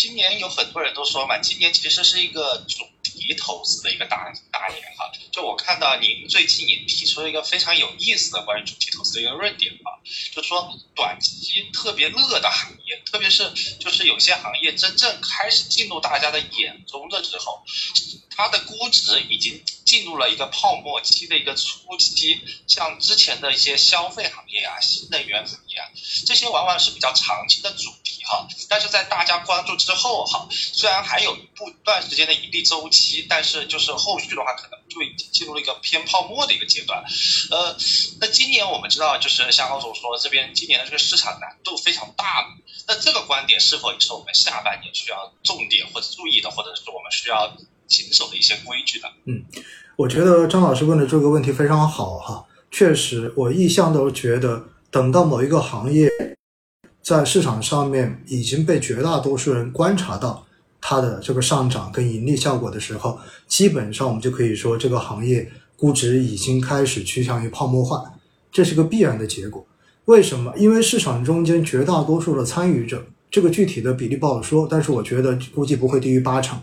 今年有很多人都说嘛，今年其实是一个主题投资的一个大大年哈。就我看到您最近也提出了一个非常有意思的关于主题投资的一个论点啊，就是说短期特别热的行业，特别是就是有些行业真正开始进入大家的眼中的时候，它的估值已经进入了一个泡沫期的一个初期，像之前的一些消费行业啊、新能源行业啊，这些往往是比较长期的主哈。但是在大家关注之后哈，虽然还有一部段时间的盈利周期，但是就是后续的话可能就已经进入了一个偏泡沫的一个阶段。呃，那今年我们知道，就是像高总说，这边今年的这个市场难度非常大。那这个观点是否也是我们下半年需要重点或者注意的，或者是我们需要？谨守的一些规矩的。嗯，我觉得张老师问的这个问题非常好哈。确实，我一向都觉得，等到某一个行业在市场上面已经被绝大多数人观察到它的这个上涨跟盈利效果的时候，基本上我们就可以说这个行业估值已经开始趋向于泡沫化，这是个必然的结果。为什么？因为市场中间绝大多数的参与者，这个具体的比例不好说，但是我觉得估计不会低于八成。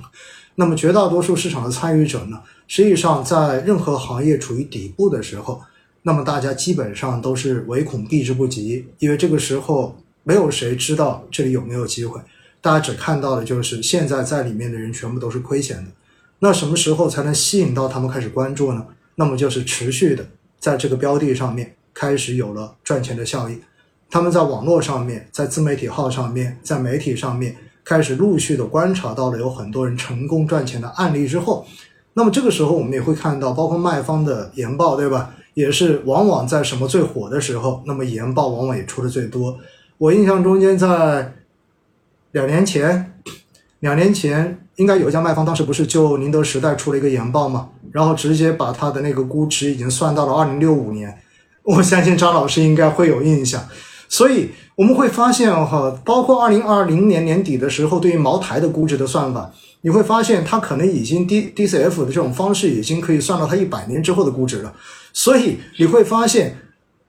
那么绝大多数市场的参与者呢，实际上在任何行业处于底部的时候，那么大家基本上都是唯恐避之不及，因为这个时候没有谁知道这里有没有机会，大家只看到的就是现在在里面的人全部都是亏钱的。那什么时候才能吸引到他们开始关注呢？那么就是持续的在这个标的上面开始有了赚钱的效应，他们在网络上面，在自媒体号上面，在媒体上面。开始陆续的观察到了有很多人成功赚钱的案例之后，那么这个时候我们也会看到，包括卖方的研报，对吧？也是往往在什么最火的时候，那么研报往往也出的最多。我印象中间在两年前，两年前应该有一家卖方，当时不是就宁德时代出了一个研报嘛，然后直接把它的那个估值已经算到了二零六五年。我相信张老师应该会有印象，所以。我们会发现哈，包括二零二零年年底的时候，对于茅台的估值的算法，你会发现它可能已经 D D C F 的这种方式已经可以算到它一百年之后的估值了。所以你会发现，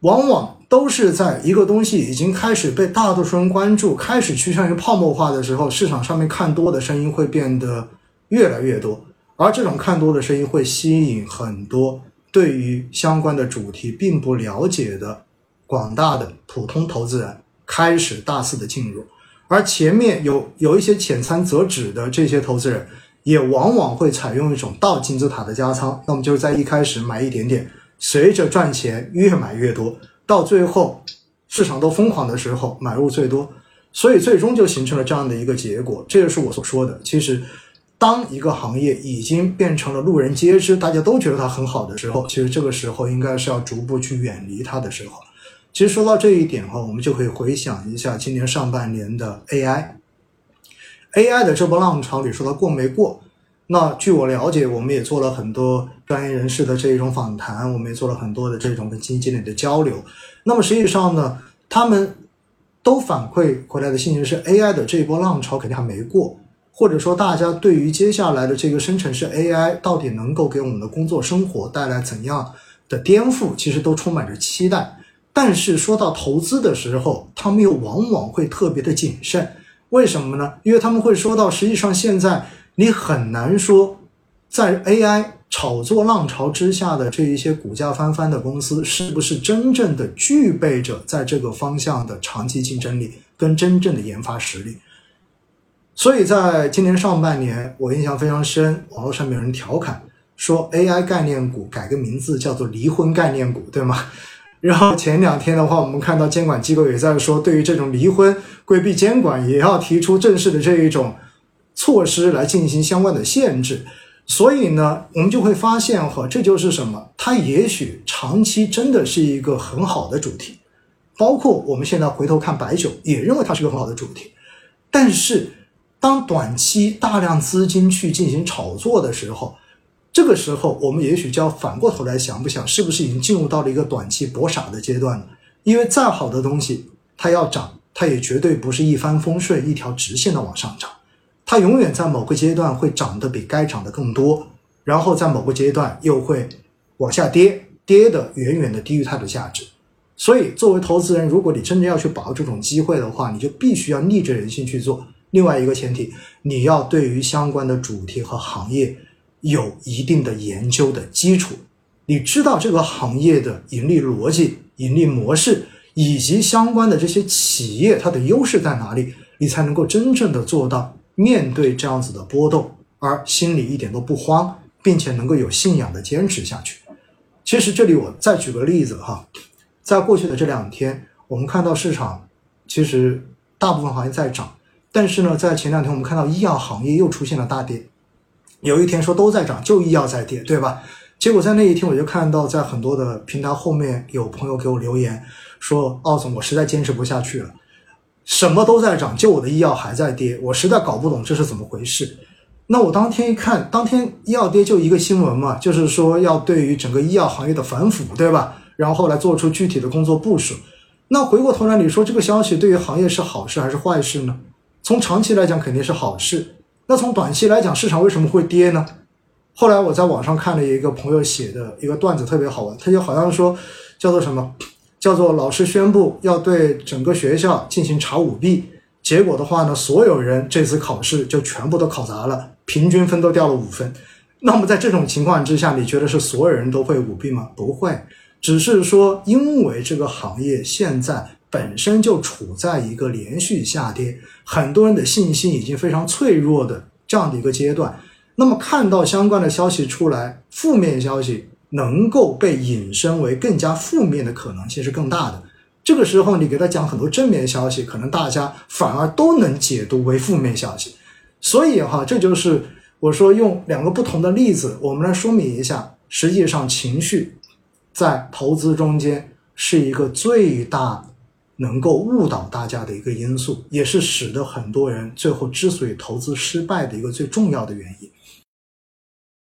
往往都是在一个东西已经开始被大多数人关注、开始趋向于泡沫化的时候，市场上面看多的声音会变得越来越多，而这种看多的声音会吸引很多对于相关的主题并不了解的广大的普通投资人。开始大肆的进入，而前面有有一些浅仓则止的这些投资人，也往往会采用一种倒金字塔的加仓，那么就是在一开始买一点点，随着赚钱越买越多，到最后市场都疯狂的时候买入最多，所以最终就形成了这样的一个结果。这就是我所说的，其实当一个行业已经变成了路人皆知，大家都觉得它很好的时候，其实这个时候应该是要逐步去远离它的时候。其实说到这一点哈，我们就可以回想一下今年上半年的 AI，AI 的这波浪潮，你说它过没过？那据我了解，我们也做了很多专业人士的这种访谈，我们也做了很多的这种跟基金经理的交流。那么实际上呢，他们都反馈回来的信息是，AI 的这一波浪潮肯定还没过，或者说大家对于接下来的这个生成式 AI 到底能够给我们的工作生活带来怎样的颠覆，其实都充满着期待。但是说到投资的时候，他们又往往会特别的谨慎，为什么呢？因为他们会说到，实际上现在你很难说，在 AI 炒作浪潮之下的这一些股价翻番的公司，是不是真正的具备着在这个方向的长期竞争力跟真正的研发实力？所以在今年上半年，我印象非常深，网络上面有人调侃说，AI 概念股改个名字叫做离婚概念股，对吗？然后前两天的话，我们看到监管机构也在说，对于这种离婚规避监管，也要提出正式的这一种措施来进行相关的限制。所以呢，我们就会发现哈，这就是什么？它也许长期真的是一个很好的主题，包括我们现在回头看白酒，也认为它是个很好的主题。但是，当短期大量资金去进行炒作的时候，这个时候，我们也许就要反过头来想不想，是不是已经进入到了一个短期搏傻的阶段了？因为再好的东西，它要涨，它也绝对不是一帆风顺、一条直线的往上涨，它永远在某个阶段会涨得比该涨的更多，然后在某个阶段又会往下跌，跌的远远的低于它的价值。所以，作为投资人，如果你真的要去把握这种机会的话，你就必须要逆着人性去做，另外一个前提，你要对于相关的主题和行业有一定的研究的基础，你知道这个行业的盈利逻辑、盈利模式以及相关的这些企业它的优势在哪里，你才能够真正的做到面对这样子的波动而心里一点都不慌，并且能够有信仰的坚持下去。其实这里我再举个例子哈，在过去的这两天，我们看到市场其实大部分行业在涨，但是呢，在前两天我们看到医药行业又出现了大跌。有一天说都在涨，就医药在跌，对吧？结果在那一天我就看到在很多的平台后面有朋友给我留言说：“奥总，我实在坚持不下去了，什么都在涨，就我的医药还在跌，我实在搞不懂这是怎么回事。”那我当天一看，当天医药跌就一个新闻嘛，就是说要对于整个医药行业的反腐，对吧？然后后来做出具体的工作部署。那回过头来，你说这个消息对于行业是好事还是坏事呢？从长期来讲肯定是好事。那从短期来讲，市场为什么会跌呢？后来我在网上看了一个朋友写的一个段子，特别好玩。他就好像说，叫做什么？叫做老师宣布要对整个学校进行查舞弊，结果的话呢，所有人这次考试就全部都考砸了。平均分都掉了五分，那么在这种情况之下，你觉得是所有人都会舞弊吗？不会，只是说因为这个行业现在本身就处在一个连续下跌，很多人的信心已经非常脆弱的这样的一个阶段。那么看到相关的消息出来，负面消息能够被引申为更加负面的可能性是更大的。这个时候你给他讲很多正面消息，可能大家反而都能解读为负面消息。所以哈，这就是我说用两个不同的例子，我们来说明一下，实际上情绪在投资中间是一个最大能够误导大家的一个因素，也是使得很多人最后之所以投资失败的一个最重要的原因。